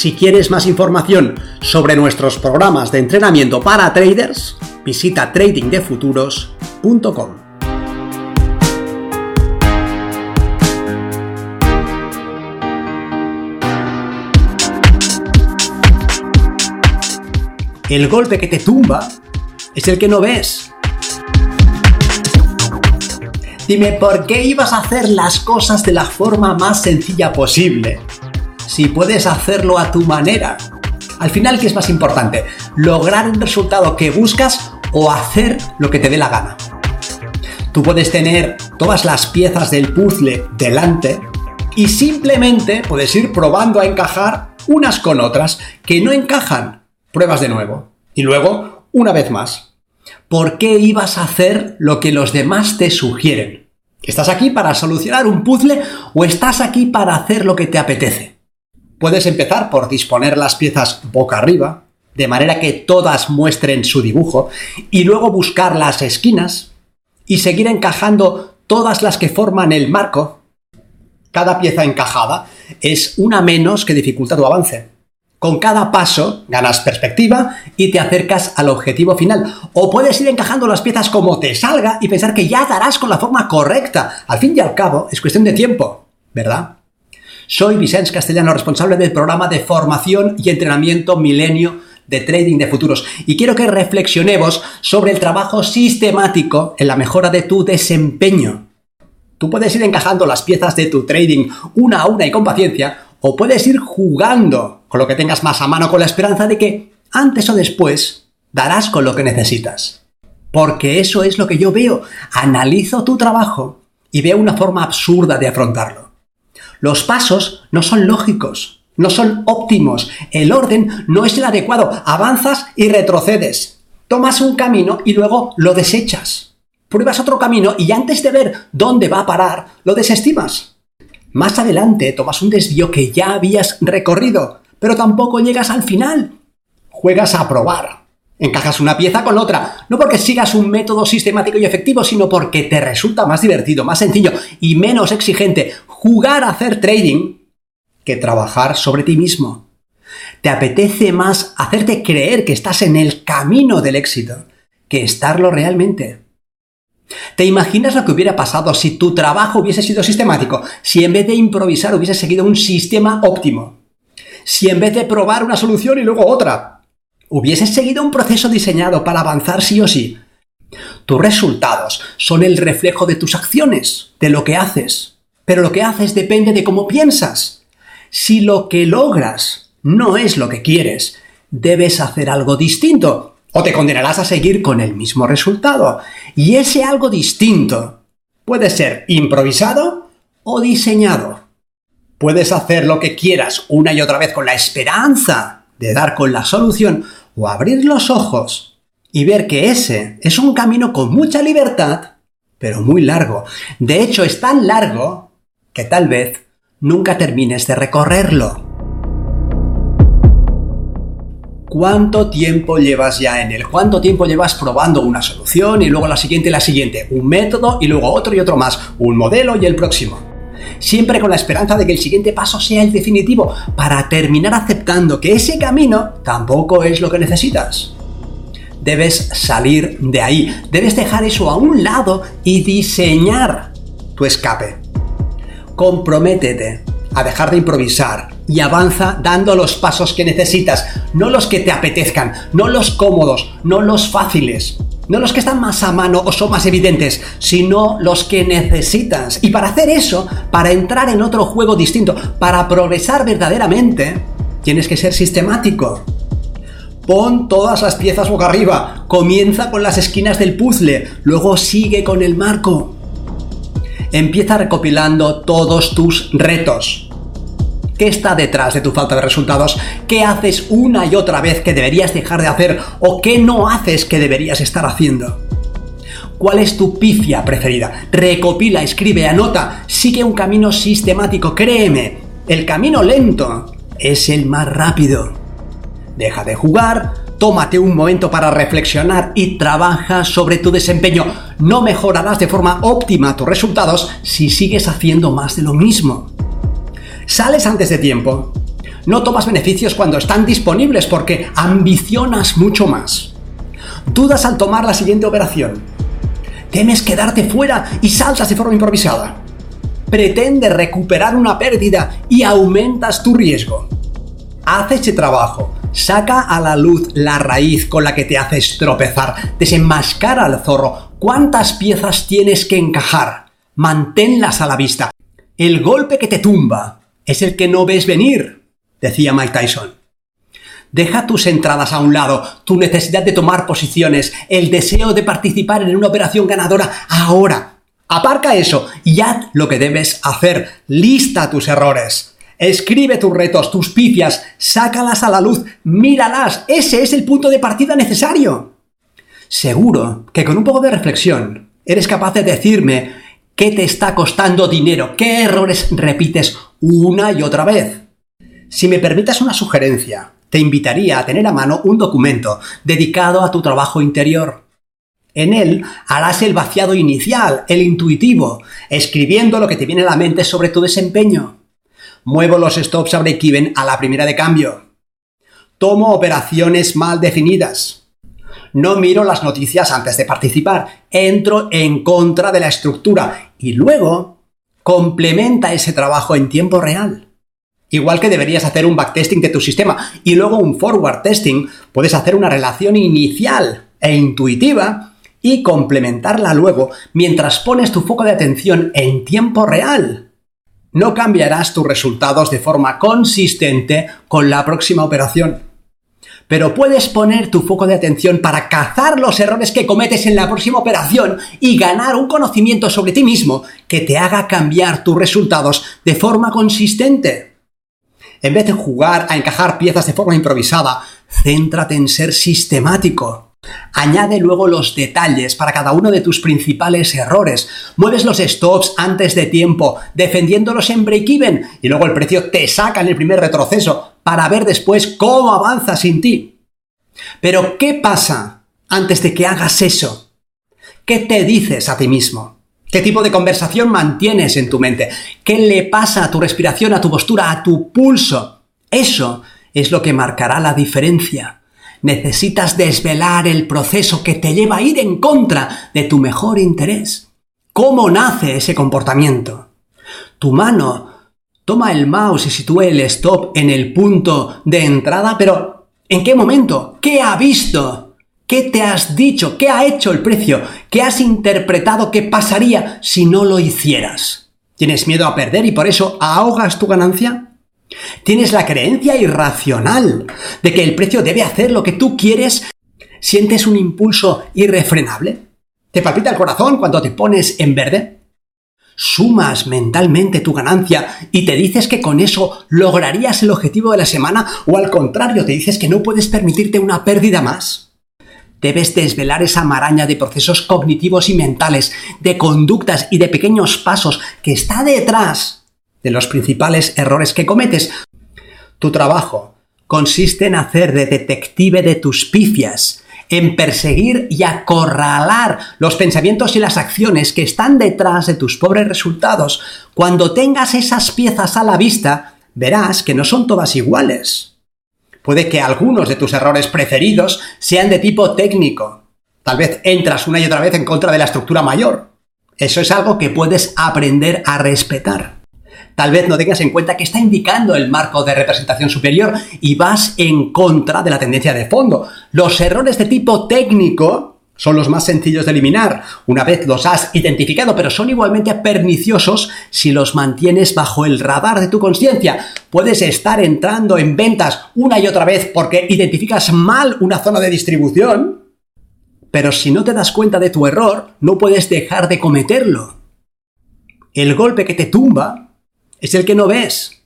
Si quieres más información sobre nuestros programas de entrenamiento para traders, visita tradingdefuturos.com. El golpe que te tumba es el que no ves. Dime, ¿por qué ibas a hacer las cosas de la forma más sencilla posible? Si puedes hacerlo a tu manera. Al final, ¿qué es más importante? ¿Lograr un resultado que buscas o hacer lo que te dé la gana? Tú puedes tener todas las piezas del puzzle delante y simplemente puedes ir probando a encajar unas con otras que no encajan. Pruebas de nuevo. Y luego, una vez más. ¿Por qué ibas a hacer lo que los demás te sugieren? ¿Estás aquí para solucionar un puzzle o estás aquí para hacer lo que te apetece? Puedes empezar por disponer las piezas boca arriba, de manera que todas muestren su dibujo, y luego buscar las esquinas y seguir encajando todas las que forman el marco. Cada pieza encajada es una menos que dificulta tu avance. Con cada paso ganas perspectiva y te acercas al objetivo final. O puedes ir encajando las piezas como te salga y pensar que ya darás con la forma correcta. Al fin y al cabo, es cuestión de tiempo, ¿verdad? Soy Vicente Castellano, responsable del programa de formación y entrenamiento Milenio de Trading de Futuros y quiero que reflexionemos sobre el trabajo sistemático en la mejora de tu desempeño. Tú puedes ir encajando las piezas de tu trading una a una y con paciencia o puedes ir jugando con lo que tengas más a mano con la esperanza de que antes o después darás con lo que necesitas. Porque eso es lo que yo veo. Analizo tu trabajo y veo una forma absurda de afrontarlo. Los pasos no son lógicos, no son óptimos, el orden no es el adecuado, avanzas y retrocedes. Tomas un camino y luego lo desechas. Pruebas otro camino y antes de ver dónde va a parar, lo desestimas. Más adelante tomas un desvío que ya habías recorrido, pero tampoco llegas al final. Juegas a probar, Encajas una pieza con otra, no porque sigas un método sistemático y efectivo, sino porque te resulta más divertido, más sencillo y menos exigente jugar a hacer trading que trabajar sobre ti mismo. Te apetece más hacerte creer que estás en el camino del éxito que estarlo realmente. ¿Te imaginas lo que hubiera pasado si tu trabajo hubiese sido sistemático? Si en vez de improvisar hubiese seguido un sistema óptimo? Si en vez de probar una solución y luego otra, hubieses seguido un proceso diseñado para avanzar sí o sí, tus resultados son el reflejo de tus acciones, de lo que haces. Pero lo que haces depende de cómo piensas. Si lo que logras no es lo que quieres, debes hacer algo distinto o te condenarás a seguir con el mismo resultado. Y ese algo distinto puede ser improvisado o diseñado. Puedes hacer lo que quieras una y otra vez con la esperanza de dar con la solución o abrir los ojos y ver que ese es un camino con mucha libertad, pero muy largo. De hecho, es tan largo que tal vez nunca termines de recorrerlo. ¿Cuánto tiempo llevas ya en él? ¿Cuánto tiempo llevas probando una solución y luego la siguiente y la siguiente? Un método y luego otro y otro más. Un modelo y el próximo siempre con la esperanza de que el siguiente paso sea el definitivo, para terminar aceptando que ese camino tampoco es lo que necesitas. Debes salir de ahí, debes dejar eso a un lado y diseñar tu escape. Comprométete a dejar de improvisar y avanza dando los pasos que necesitas, no los que te apetezcan, no los cómodos, no los fáciles, no los que están más a mano o son más evidentes, sino los que necesitas. Y para hacer eso, para entrar en otro juego distinto, para progresar verdaderamente, tienes que ser sistemático. Pon todas las piezas boca arriba, comienza con las esquinas del puzzle, luego sigue con el marco. Empieza recopilando todos tus retos. ¿Qué está detrás de tu falta de resultados? ¿Qué haces una y otra vez que deberías dejar de hacer o qué no haces que deberías estar haciendo? ¿Cuál es tu pifia preferida? Recopila, escribe, anota, sigue un camino sistemático, créeme, el camino lento es el más rápido. Deja de jugar, tómate un momento para reflexionar y trabaja sobre tu desempeño. No mejorarás de forma óptima tus resultados si sigues haciendo más de lo mismo. Sales antes de tiempo. No tomas beneficios cuando están disponibles porque ambicionas mucho más. Dudas al tomar la siguiente operación. Temes quedarte fuera y saltas de forma improvisada. Pretende recuperar una pérdida y aumentas tu riesgo. Haz ese trabajo. Saca a la luz la raíz con la que te haces tropezar. Desenmascara al zorro. ¿Cuántas piezas tienes que encajar? Manténlas a la vista. El golpe que te tumba es el que no ves venir, decía Mike Tyson. Deja tus entradas a un lado, tu necesidad de tomar posiciones, el deseo de participar en una operación ganadora ahora. Aparca eso y haz lo que debes hacer. Lista tus errores. Escribe tus retos, tus pifias, sácalas a la luz, míralas. Ese es el punto de partida necesario. Seguro que con un poco de reflexión eres capaz de decirme qué te está costando dinero, qué errores repites una y otra vez. Si me permitas una sugerencia, te invitaría a tener a mano un documento dedicado a tu trabajo interior. En él harás el vaciado inicial, el intuitivo, escribiendo lo que te viene a la mente sobre tu desempeño. Muevo los stops a break-even a la primera de cambio. Tomo operaciones mal definidas. No miro las noticias antes de participar. Entro en contra de la estructura y luego complementa ese trabajo en tiempo real. Igual que deberías hacer un backtesting de tu sistema y luego un forward testing, puedes hacer una relación inicial e intuitiva y complementarla luego mientras pones tu foco de atención en tiempo real. No cambiarás tus resultados de forma consistente con la próxima operación pero puedes poner tu foco de atención para cazar los errores que cometes en la próxima operación y ganar un conocimiento sobre ti mismo que te haga cambiar tus resultados de forma consistente. En vez de jugar a encajar piezas de forma improvisada, céntrate en ser sistemático. Añade luego los detalles para cada uno de tus principales errores. Mueves los stops antes de tiempo, defendiéndolos en break-even y luego el precio te saca en el primer retroceso para ver después cómo avanza sin ti. Pero, ¿qué pasa antes de que hagas eso? ¿Qué te dices a ti mismo? ¿Qué tipo de conversación mantienes en tu mente? ¿Qué le pasa a tu respiración, a tu postura, a tu pulso? Eso es lo que marcará la diferencia. Necesitas desvelar el proceso que te lleva a ir en contra de tu mejor interés. ¿Cómo nace ese comportamiento? Tu mano toma el mouse y sitúe el stop en el punto de entrada, pero ¿en qué momento? ¿Qué ha visto? ¿Qué te has dicho? ¿Qué ha hecho el precio? ¿Qué has interpretado que pasaría si no lo hicieras? ¿Tienes miedo a perder y por eso ahogas tu ganancia? ¿Tienes la creencia irracional de que el precio debe hacer lo que tú quieres? ¿Sientes un impulso irrefrenable? ¿Te palpita el corazón cuando te pones en verde? sumas mentalmente tu ganancia y te dices que con eso lograrías el objetivo de la semana o al contrario te dices que no puedes permitirte una pérdida más. Debes desvelar esa maraña de procesos cognitivos y mentales, de conductas y de pequeños pasos que está detrás de los principales errores que cometes. Tu trabajo consiste en hacer de detective de tus pifias, en perseguir y acorralar los pensamientos y las acciones que están detrás de tus pobres resultados. Cuando tengas esas piezas a la vista, verás que no son todas iguales. Puede que algunos de tus errores preferidos sean de tipo técnico. Tal vez entras una y otra vez en contra de la estructura mayor. Eso es algo que puedes aprender a respetar tal vez no tengas en cuenta que está indicando el marco de representación superior y vas en contra de la tendencia de fondo. Los errores de tipo técnico son los más sencillos de eliminar una vez los has identificado, pero son igualmente perniciosos si los mantienes bajo el radar de tu conciencia. Puedes estar entrando en ventas una y otra vez porque identificas mal una zona de distribución, pero si no te das cuenta de tu error, no puedes dejar de cometerlo. El golpe que te tumba es el que no ves.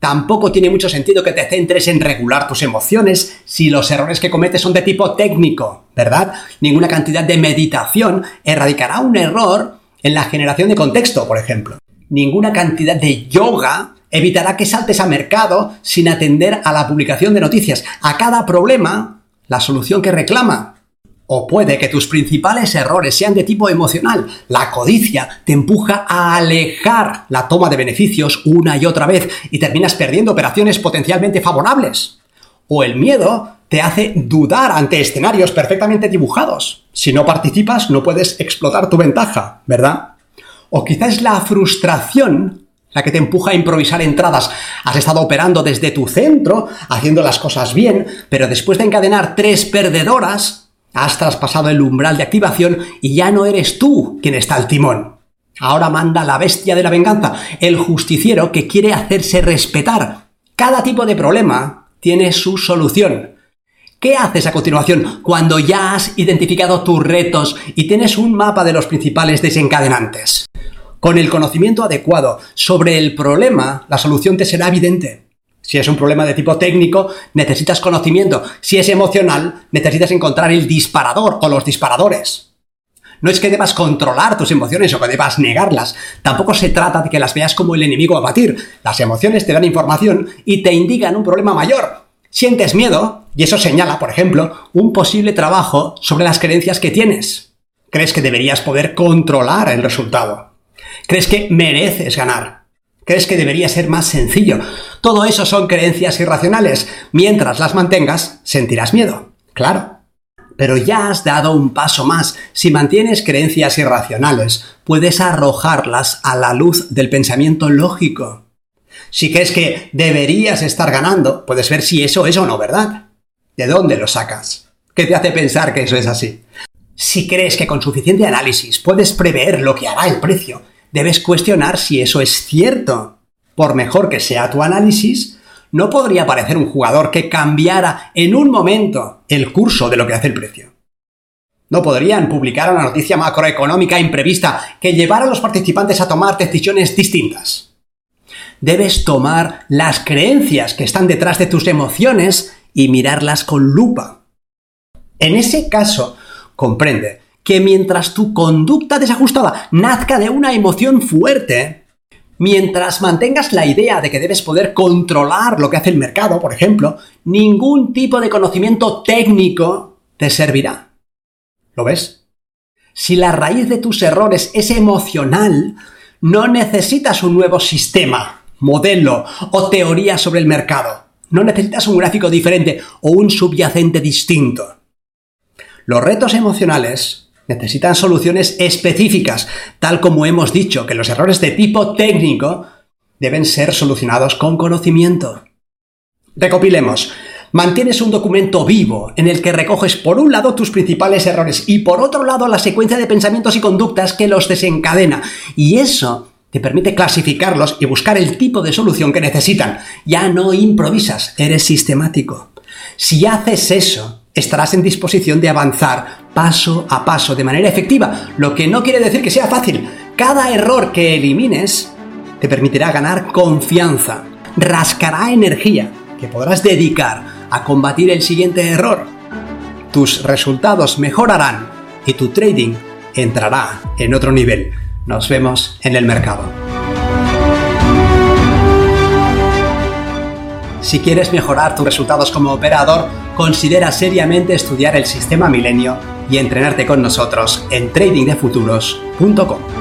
Tampoco tiene mucho sentido que te centres en regular tus emociones si los errores que cometes son de tipo técnico, ¿verdad? Ninguna cantidad de meditación erradicará un error en la generación de contexto, por ejemplo. Ninguna cantidad de yoga evitará que saltes a mercado sin atender a la publicación de noticias. A cada problema, la solución que reclama. O puede que tus principales errores sean de tipo emocional. La codicia te empuja a alejar la toma de beneficios una y otra vez y terminas perdiendo operaciones potencialmente favorables. O el miedo te hace dudar ante escenarios perfectamente dibujados. Si no participas no puedes explotar tu ventaja, ¿verdad? O quizás la frustración la que te empuja a improvisar entradas. Has estado operando desde tu centro, haciendo las cosas bien, pero después de encadenar tres perdedoras, Has traspasado el umbral de activación y ya no eres tú quien está al timón. Ahora manda la bestia de la venganza, el justiciero que quiere hacerse respetar. Cada tipo de problema tiene su solución. ¿Qué haces a continuación cuando ya has identificado tus retos y tienes un mapa de los principales desencadenantes? Con el conocimiento adecuado sobre el problema, la solución te será evidente. Si es un problema de tipo técnico, necesitas conocimiento. Si es emocional, necesitas encontrar el disparador o los disparadores. No es que debas controlar tus emociones o que debas negarlas. Tampoco se trata de que las veas como el enemigo a batir. Las emociones te dan información y te indican un problema mayor. Sientes miedo y eso señala, por ejemplo, un posible trabajo sobre las creencias que tienes. Crees que deberías poder controlar el resultado. Crees que mereces ganar. ¿Crees que debería ser más sencillo? Todo eso son creencias irracionales. Mientras las mantengas, sentirás miedo. Claro. Pero ya has dado un paso más. Si mantienes creencias irracionales, puedes arrojarlas a la luz del pensamiento lógico. Si crees que deberías estar ganando, puedes ver si eso es o no verdad. ¿De dónde lo sacas? ¿Qué te hace pensar que eso es así? Si crees que con suficiente análisis puedes prever lo que hará el precio, debes cuestionar si eso es cierto. Por mejor que sea tu análisis, no podría aparecer un jugador que cambiara en un momento el curso de lo que hace el precio. No podrían publicar una noticia macroeconómica imprevista que llevara a los participantes a tomar decisiones distintas. Debes tomar las creencias que están detrás de tus emociones y mirarlas con lupa. En ese caso, comprende que mientras tu conducta desajustada nazca de una emoción fuerte, mientras mantengas la idea de que debes poder controlar lo que hace el mercado, por ejemplo, ningún tipo de conocimiento técnico te servirá. ¿Lo ves? Si la raíz de tus errores es emocional, no necesitas un nuevo sistema, modelo o teoría sobre el mercado. No necesitas un gráfico diferente o un subyacente distinto. Los retos emocionales necesitan soluciones específicas, tal como hemos dicho que los errores de tipo técnico deben ser solucionados con conocimiento. Recopilemos. Mantienes un documento vivo en el que recoges por un lado tus principales errores y por otro lado la secuencia de pensamientos y conductas que los desencadena. Y eso te permite clasificarlos y buscar el tipo de solución que necesitan. Ya no improvisas, eres sistemático. Si haces eso, estarás en disposición de avanzar paso a paso de manera efectiva, lo que no quiere decir que sea fácil. Cada error que elimines te permitirá ganar confianza, rascará energía que podrás dedicar a combatir el siguiente error. Tus resultados mejorarán y tu trading entrará en otro nivel. Nos vemos en el mercado. Si quieres mejorar tus resultados como operador, considera seriamente estudiar el sistema Milenio y entrenarte con nosotros en tradingdefuturos.com.